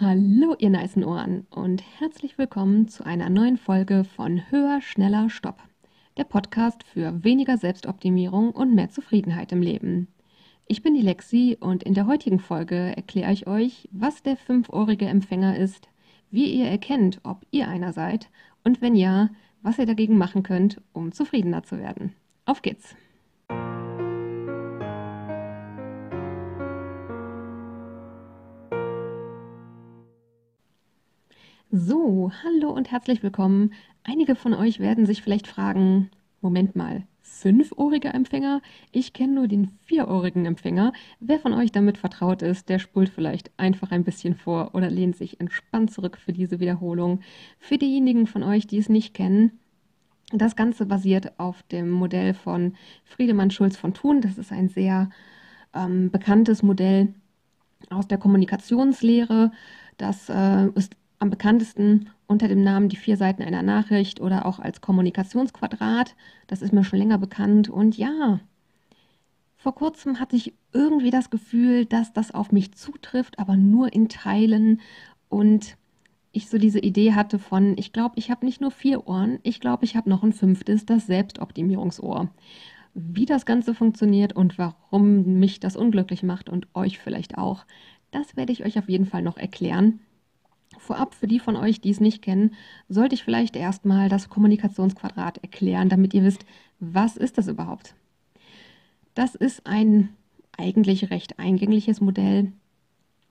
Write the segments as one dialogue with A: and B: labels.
A: Hallo, ihr nicen Ohren und herzlich willkommen zu einer neuen Folge von Höher, Schneller, Stopp. Der Podcast für weniger Selbstoptimierung und mehr Zufriedenheit im Leben. Ich bin die Lexi und in der heutigen Folge erkläre ich euch, was der fünfohrige Empfänger ist, wie ihr erkennt, ob ihr einer seid und wenn ja, was ihr dagegen machen könnt, um zufriedener zu werden. Auf geht's! So, hallo und herzlich willkommen. Einige von euch werden sich vielleicht fragen, Moment mal, fünfohriger Empfänger? Ich kenne nur den vierohrigen Empfänger. Wer von euch damit vertraut ist, der spult vielleicht einfach ein bisschen vor oder lehnt sich entspannt zurück für diese Wiederholung. Für diejenigen von euch, die es nicht kennen, das Ganze basiert auf dem Modell von Friedemann Schulz von Thun. Das ist ein sehr ähm, bekanntes Modell aus der Kommunikationslehre. Das äh, ist am bekanntesten unter dem Namen Die vier Seiten einer Nachricht oder auch als Kommunikationsquadrat. Das ist mir schon länger bekannt. Und ja, vor kurzem hatte ich irgendwie das Gefühl, dass das auf mich zutrifft, aber nur in Teilen. Und ich so diese Idee hatte von, ich glaube, ich habe nicht nur vier Ohren, ich glaube, ich habe noch ein fünftes, das Selbstoptimierungsohr. Wie das Ganze funktioniert und warum mich das unglücklich macht und euch vielleicht auch, das werde ich euch auf jeden Fall noch erklären. Vorab, für die von euch, die es nicht kennen, sollte ich vielleicht erstmal das Kommunikationsquadrat erklären, damit ihr wisst, was ist das überhaupt? Das ist ein eigentlich recht eingängliches Modell.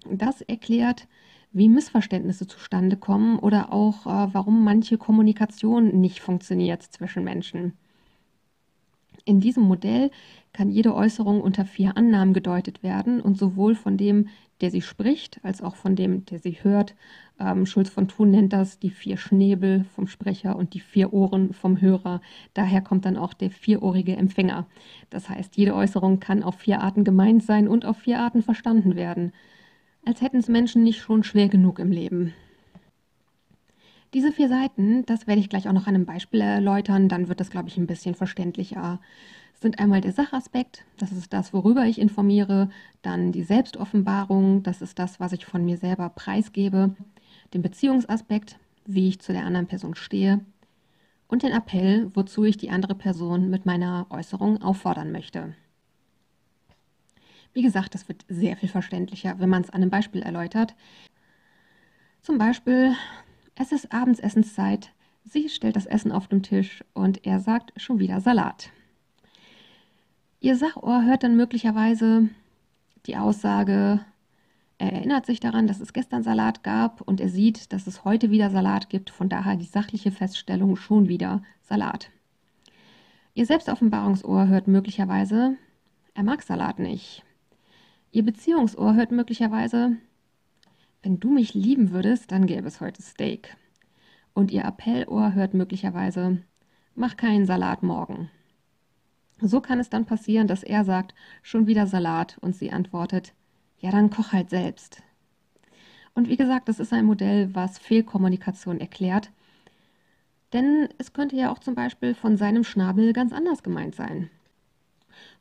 A: Das erklärt, wie Missverständnisse zustande kommen oder auch, äh, warum manche Kommunikation nicht funktioniert zwischen Menschen. In diesem Modell kann jede Äußerung unter vier Annahmen gedeutet werden und sowohl von dem, der sie spricht, als auch von dem, der sie hört. Ähm, Schulz von Thun nennt das die vier Schnäbel vom Sprecher und die vier Ohren vom Hörer. Daher kommt dann auch der vierohrige Empfänger. Das heißt, jede Äußerung kann auf vier Arten gemeint sein und auf vier Arten verstanden werden. Als hätten es Menschen nicht schon schwer genug im Leben. Diese vier Seiten, das werde ich gleich auch noch an einem Beispiel erläutern, dann wird das, glaube ich, ein bisschen verständlicher. Sind einmal der Sachaspekt, das ist das, worüber ich informiere, dann die Selbstoffenbarung, das ist das, was ich von mir selber preisgebe, den Beziehungsaspekt, wie ich zu der anderen Person stehe und den Appell, wozu ich die andere Person mit meiner Äußerung auffordern möchte. Wie gesagt, das wird sehr viel verständlicher, wenn man es an einem Beispiel erläutert. Zum Beispiel es ist Abendsessenszeit. Sie stellt das Essen auf den Tisch und er sagt schon wieder Salat. Ihr Sachohr hört dann möglicherweise die Aussage, er erinnert sich daran, dass es gestern Salat gab und er sieht, dass es heute wieder Salat gibt, von daher die sachliche Feststellung schon wieder Salat. Ihr Selbstoffenbarungsohr hört möglicherweise, er mag Salat nicht. Ihr Beziehungsohr hört möglicherweise, wenn du mich lieben würdest, dann gäbe es heute Steak. Und ihr Appellohr hört möglicherweise, mach keinen Salat morgen. So kann es dann passieren, dass er sagt, schon wieder Salat und sie antwortet, ja, dann koch halt selbst. Und wie gesagt, das ist ein Modell, was Fehlkommunikation erklärt. Denn es könnte ja auch zum Beispiel von seinem Schnabel ganz anders gemeint sein.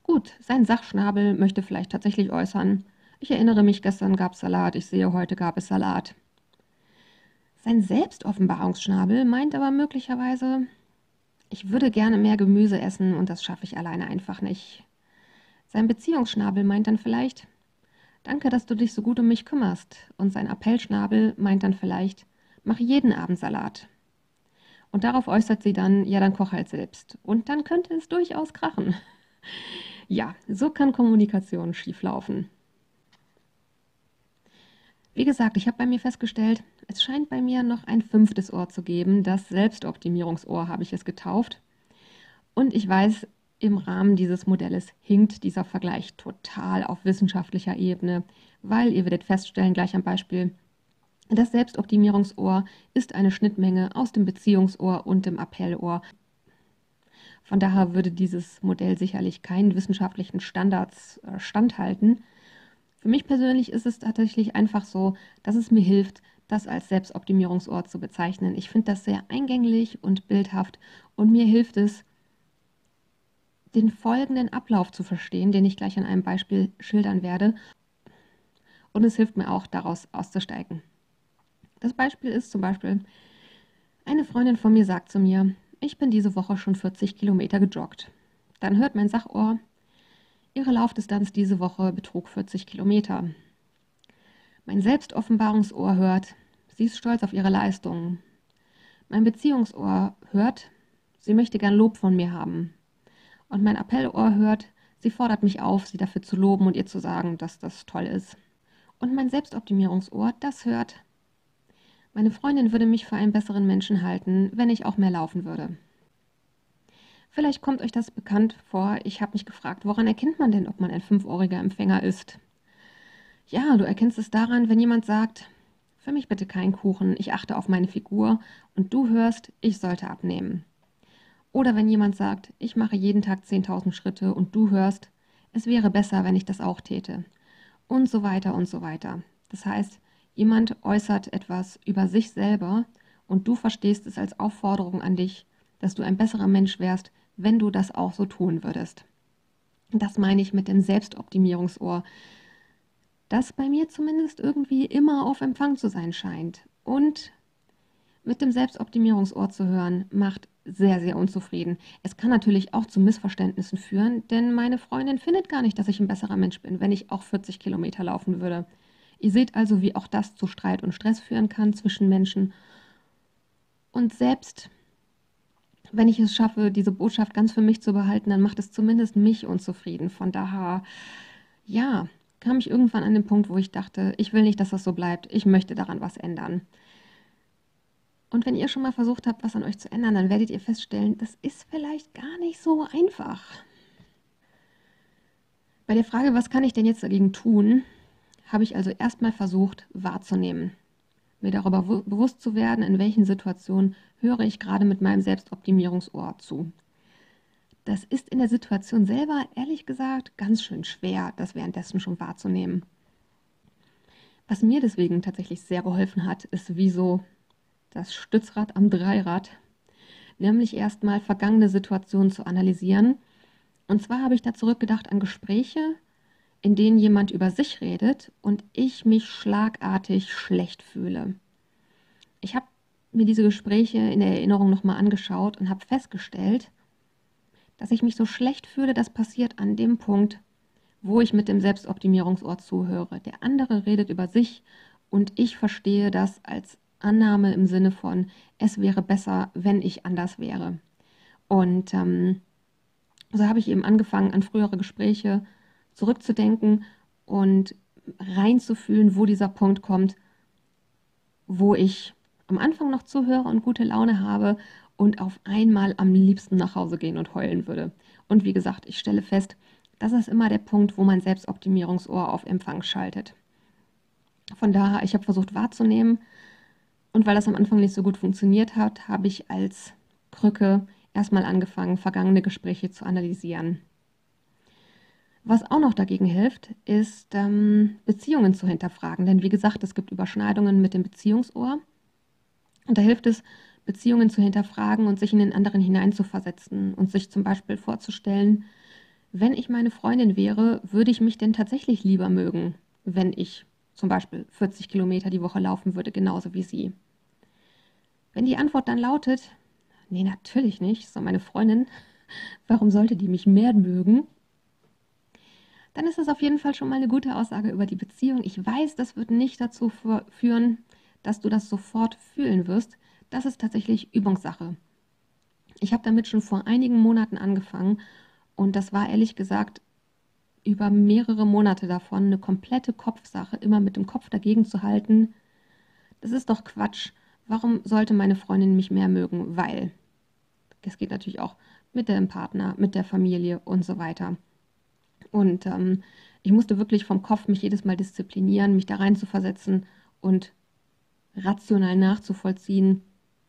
A: Gut, sein Sachschnabel möchte vielleicht tatsächlich äußern, ich erinnere mich, gestern gab es Salat, ich sehe, heute gab es Salat. Sein Selbstoffenbarungsschnabel meint aber möglicherweise, ich würde gerne mehr Gemüse essen und das schaffe ich alleine einfach nicht. Sein Beziehungsschnabel meint dann vielleicht, danke, dass du dich so gut um mich kümmerst. Und sein Appellschnabel meint dann vielleicht, mach jeden Abend Salat. Und darauf äußert sie dann, ja, dann koch halt selbst. Und dann könnte es durchaus krachen. Ja, so kann Kommunikation schieflaufen. Wie gesagt, ich habe bei mir festgestellt, es scheint bei mir noch ein fünftes Ohr zu geben. Das Selbstoptimierungsohr habe ich es getauft. Und ich weiß, im Rahmen dieses Modells hinkt dieser Vergleich total auf wissenschaftlicher Ebene, weil ihr werdet feststellen, gleich am Beispiel, das Selbstoptimierungsohr ist eine Schnittmenge aus dem Beziehungsohr und dem Appellohr. Von daher würde dieses Modell sicherlich keinen wissenschaftlichen Standards äh, standhalten. Für mich persönlich ist es tatsächlich einfach so, dass es mir hilft, das als Selbstoptimierungsort zu bezeichnen. Ich finde das sehr eingänglich und bildhaft und mir hilft es, den folgenden Ablauf zu verstehen, den ich gleich an einem Beispiel schildern werde. Und es hilft mir auch, daraus auszusteigen. Das Beispiel ist zum Beispiel, eine Freundin von mir sagt zu mir, ich bin diese Woche schon 40 Kilometer gejoggt. Dann hört mein Sachohr, ihre Laufdistanz diese Woche betrug 40 Kilometer. Mein Selbstoffenbarungsohr hört, sie ist stolz auf ihre Leistungen. Mein Beziehungsohr hört, sie möchte gern Lob von mir haben. Und mein Appellohr hört, sie fordert mich auf, sie dafür zu loben und ihr zu sagen, dass das toll ist. Und mein Selbstoptimierungsohr, das hört, meine Freundin würde mich für einen besseren Menschen halten, wenn ich auch mehr laufen würde. Vielleicht kommt euch das bekannt vor. Ich habe mich gefragt, woran erkennt man denn, ob man ein fünfohriger Empfänger ist? Ja, du erkennst es daran, wenn jemand sagt, für mich bitte keinen Kuchen, ich achte auf meine Figur und du hörst, ich sollte abnehmen. Oder wenn jemand sagt, ich mache jeden Tag 10.000 Schritte und du hörst, es wäre besser, wenn ich das auch täte. Und so weiter und so weiter. Das heißt, Jemand äußert etwas über sich selber und du verstehst es als Aufforderung an dich, dass du ein besserer Mensch wärst, wenn du das auch so tun würdest. Das meine ich mit dem Selbstoptimierungsohr, das bei mir zumindest irgendwie immer auf Empfang zu sein scheint. Und mit dem Selbstoptimierungsohr zu hören, macht sehr, sehr unzufrieden. Es kann natürlich auch zu Missverständnissen führen, denn meine Freundin findet gar nicht, dass ich ein besserer Mensch bin, wenn ich auch 40 Kilometer laufen würde. Ihr seht also, wie auch das zu Streit und Stress führen kann zwischen Menschen. Und selbst wenn ich es schaffe, diese Botschaft ganz für mich zu behalten, dann macht es zumindest mich unzufrieden. Von daher, ja, kam ich irgendwann an den Punkt, wo ich dachte, ich will nicht, dass das so bleibt. Ich möchte daran was ändern. Und wenn ihr schon mal versucht habt, was an euch zu ändern, dann werdet ihr feststellen, das ist vielleicht gar nicht so einfach. Bei der Frage, was kann ich denn jetzt dagegen tun, habe ich also erstmal versucht wahrzunehmen, mir darüber bewusst zu werden, in welchen Situationen höre ich gerade mit meinem Selbstoptimierungsohr zu. Das ist in der Situation selber, ehrlich gesagt, ganz schön schwer, das währenddessen schon wahrzunehmen. Was mir deswegen tatsächlich sehr geholfen hat, ist wie so das Stützrad am Dreirad, nämlich erstmal vergangene Situationen zu analysieren. Und zwar habe ich da zurückgedacht an Gespräche, in denen jemand über sich redet und ich mich schlagartig schlecht fühle. Ich habe mir diese Gespräche in der Erinnerung nochmal angeschaut und habe festgestellt, dass ich mich so schlecht fühle, das passiert an dem Punkt, wo ich mit dem Selbstoptimierungsort zuhöre. Der andere redet über sich und ich verstehe das als Annahme im Sinne von, es wäre besser, wenn ich anders wäre. Und ähm, so habe ich eben angefangen, an frühere Gespräche zurückzudenken und reinzufühlen, wo dieser Punkt kommt, wo ich am Anfang noch zuhöre und gute Laune habe und auf einmal am liebsten nach Hause gehen und heulen würde. Und wie gesagt, ich stelle fest, das ist immer der Punkt, wo mein Selbstoptimierungsohr auf Empfang schaltet. Von daher, ich habe versucht wahrzunehmen und weil das am Anfang nicht so gut funktioniert hat, habe ich als Krücke erstmal angefangen, vergangene Gespräche zu analysieren. Was auch noch dagegen hilft, ist ähm, Beziehungen zu hinterfragen. Denn wie gesagt, es gibt Überschneidungen mit dem Beziehungsohr. Und da hilft es, Beziehungen zu hinterfragen und sich in den anderen hineinzuversetzen und sich zum Beispiel vorzustellen, wenn ich meine Freundin wäre, würde ich mich denn tatsächlich lieber mögen, wenn ich zum Beispiel 40 Kilometer die Woche laufen würde, genauso wie sie. Wenn die Antwort dann lautet, nee, natürlich nicht, so meine Freundin, warum sollte die mich mehr mögen, dann ist das auf jeden Fall schon mal eine gute Aussage über die Beziehung. Ich weiß, das wird nicht dazu führen, dass du das sofort fühlen wirst. Das ist tatsächlich Übungssache. Ich habe damit schon vor einigen Monaten angefangen und das war ehrlich gesagt über mehrere Monate davon eine komplette Kopfsache, immer mit dem Kopf dagegen zu halten. Das ist doch Quatsch. Warum sollte meine Freundin mich mehr mögen? Weil. Das geht natürlich auch mit dem Partner, mit der Familie und so weiter. Und ähm, ich musste wirklich vom Kopf mich jedes Mal disziplinieren, mich da rein zu versetzen und rational nachzuvollziehen,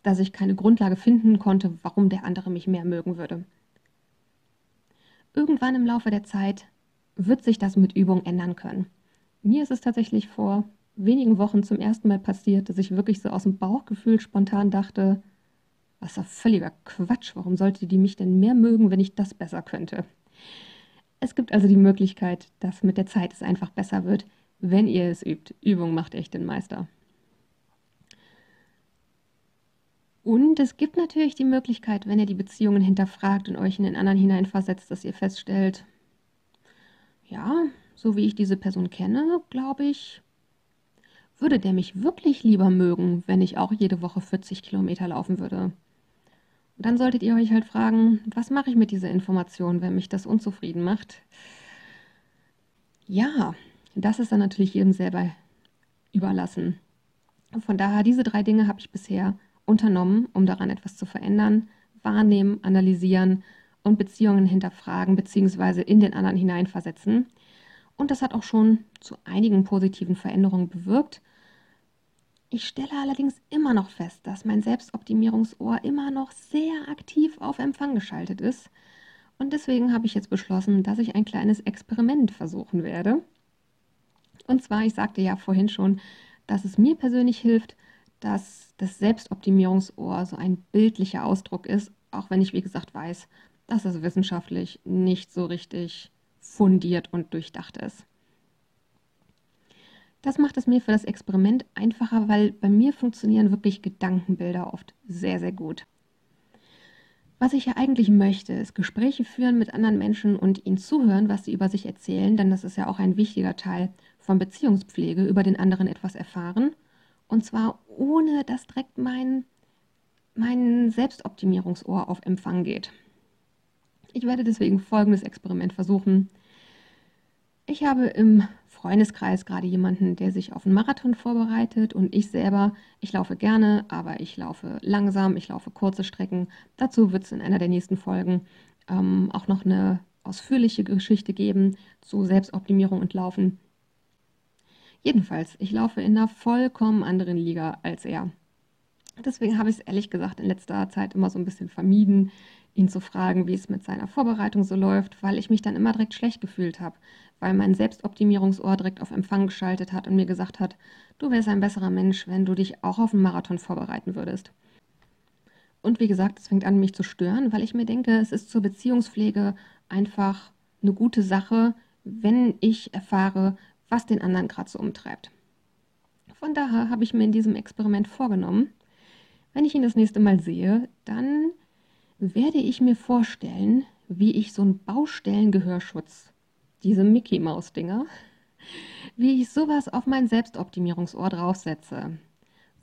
A: dass ich keine Grundlage finden konnte, warum der andere mich mehr mögen würde. Irgendwann im Laufe der Zeit wird sich das mit Übung ändern können. Mir ist es tatsächlich vor wenigen Wochen zum ersten Mal passiert, dass ich wirklich so aus dem Bauchgefühl spontan dachte, was ist völliger Quatsch, warum sollte die mich denn mehr mögen, wenn ich das besser könnte? Es gibt also die Möglichkeit, dass mit der Zeit es einfach besser wird, wenn ihr es übt. Übung macht echt den Meister. Und es gibt natürlich die Möglichkeit, wenn ihr die Beziehungen hinterfragt und euch in den anderen hineinversetzt, dass ihr feststellt, ja, so wie ich diese Person kenne, glaube ich, würde der mich wirklich lieber mögen, wenn ich auch jede Woche 40 Kilometer laufen würde. Und dann solltet ihr euch halt fragen, was mache ich mit dieser Information, wenn mich das unzufrieden macht? Ja, das ist dann natürlich jedem selber überlassen. Von daher, diese drei Dinge habe ich bisher unternommen, um daran etwas zu verändern. Wahrnehmen, analysieren und Beziehungen hinterfragen bzw. in den anderen hineinversetzen. Und das hat auch schon zu einigen positiven Veränderungen bewirkt. Ich stelle allerdings immer noch fest, dass mein Selbstoptimierungsohr immer noch sehr aktiv auf Empfang geschaltet ist. Und deswegen habe ich jetzt beschlossen, dass ich ein kleines Experiment versuchen werde. Und zwar, ich sagte ja vorhin schon, dass es mir persönlich hilft, dass das Selbstoptimierungsohr so ein bildlicher Ausdruck ist, auch wenn ich, wie gesagt, weiß, dass es wissenschaftlich nicht so richtig fundiert und durchdacht ist. Das macht es mir für das Experiment einfacher, weil bei mir funktionieren wirklich Gedankenbilder oft sehr, sehr gut. Was ich ja eigentlich möchte, ist Gespräche führen mit anderen Menschen und ihnen zuhören, was sie über sich erzählen, denn das ist ja auch ein wichtiger Teil von Beziehungspflege, über den anderen etwas erfahren. Und zwar ohne, dass direkt mein, mein Selbstoptimierungsohr auf Empfang geht. Ich werde deswegen folgendes Experiment versuchen. Ich habe im Freundeskreis gerade jemanden, der sich auf einen Marathon vorbereitet und ich selber, ich laufe gerne, aber ich laufe langsam, ich laufe kurze Strecken. Dazu wird es in einer der nächsten Folgen ähm, auch noch eine ausführliche Geschichte geben zu Selbstoptimierung und Laufen. Jedenfalls, ich laufe in einer vollkommen anderen Liga als er. Deswegen habe ich es ehrlich gesagt in letzter Zeit immer so ein bisschen vermieden, ihn zu fragen, wie es mit seiner Vorbereitung so läuft, weil ich mich dann immer direkt schlecht gefühlt habe, weil mein Selbstoptimierungsohr direkt auf Empfang geschaltet hat und mir gesagt hat, du wärst ein besserer Mensch, wenn du dich auch auf einen Marathon vorbereiten würdest. Und wie gesagt, es fängt an, mich zu stören, weil ich mir denke, es ist zur Beziehungspflege einfach eine gute Sache, wenn ich erfahre, was den anderen gerade so umtreibt. Von daher habe ich mir in diesem Experiment vorgenommen, wenn ich ihn das nächste Mal sehe, dann werde ich mir vorstellen, wie ich so einen Baustellengehörschutz, diese Mickey-Maus-Dinger, wie ich sowas auf mein Selbstoptimierungsohr draufsetze,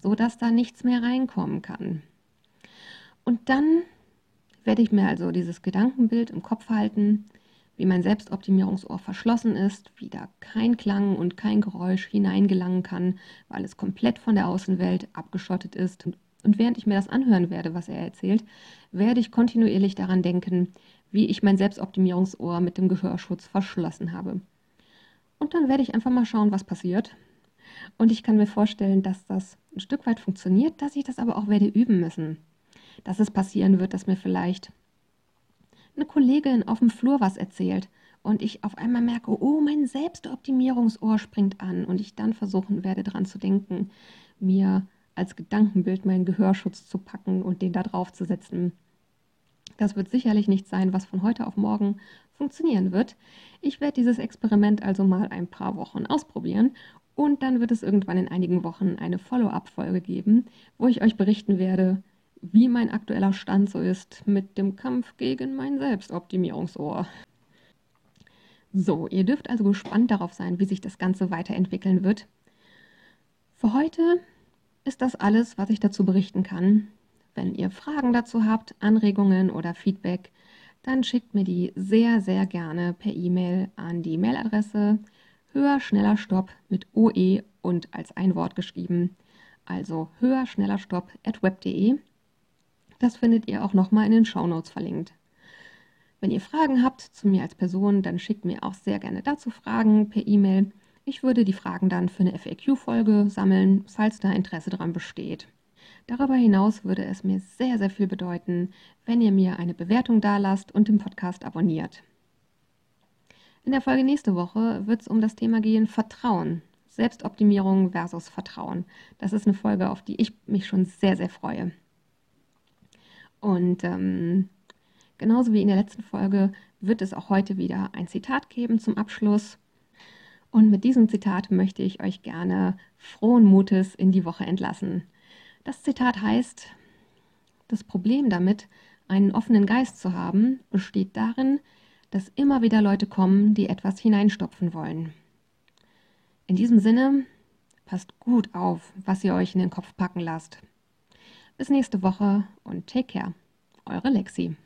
A: sodass da nichts mehr reinkommen kann. Und dann werde ich mir also dieses Gedankenbild im Kopf halten, wie mein Selbstoptimierungsohr verschlossen ist, wie da kein Klang und kein Geräusch hineingelangen kann, weil es komplett von der Außenwelt abgeschottet ist und während ich mir das anhören werde, was er erzählt, werde ich kontinuierlich daran denken, wie ich mein Selbstoptimierungsohr mit dem Gehörschutz verschlossen habe. Und dann werde ich einfach mal schauen, was passiert. Und ich kann mir vorstellen, dass das ein Stück weit funktioniert, dass ich das aber auch werde üben müssen. Dass es passieren wird, dass mir vielleicht eine Kollegin auf dem Flur was erzählt und ich auf einmal merke, oh, mein Selbstoptimierungsohr springt an und ich dann versuchen werde, daran zu denken, mir als Gedankenbild meinen Gehörschutz zu packen und den da drauf zu setzen. Das wird sicherlich nicht sein, was von heute auf morgen funktionieren wird. Ich werde dieses Experiment also mal ein paar Wochen ausprobieren und dann wird es irgendwann in einigen Wochen eine Follow-up-Folge geben, wo ich euch berichten werde, wie mein aktueller Stand so ist mit dem Kampf gegen mein Selbstoptimierungsohr. So, ihr dürft also gespannt darauf sein, wie sich das Ganze weiterentwickeln wird. Für heute ist das alles, was ich dazu berichten kann. Wenn ihr Fragen dazu habt, Anregungen oder Feedback, dann schickt mir die sehr, sehr gerne per E-Mail an die Mailadresse höher, schneller, stopp mit OE und als ein Wort geschrieben. Also höher, schneller, stopp at web.de. Das findet ihr auch nochmal in den Shownotes verlinkt. Wenn ihr Fragen habt zu mir als Person, dann schickt mir auch sehr gerne dazu Fragen per E-Mail. Ich würde die Fragen dann für eine FAQ-Folge sammeln, falls da Interesse daran besteht. Darüber hinaus würde es mir sehr, sehr viel bedeuten, wenn ihr mir eine Bewertung dalasst und den Podcast abonniert. In der Folge nächste Woche wird es um das Thema gehen Vertrauen. Selbstoptimierung versus Vertrauen. Das ist eine Folge, auf die ich mich schon sehr, sehr freue. Und ähm, genauso wie in der letzten Folge wird es auch heute wieder ein Zitat geben zum Abschluss. Und mit diesem Zitat möchte ich euch gerne frohen Mutes in die Woche entlassen. Das Zitat heißt, Das Problem damit, einen offenen Geist zu haben, besteht darin, dass immer wieder Leute kommen, die etwas hineinstopfen wollen. In diesem Sinne, passt gut auf, was ihr euch in den Kopf packen lasst. Bis nächste Woche und take care. Eure Lexi.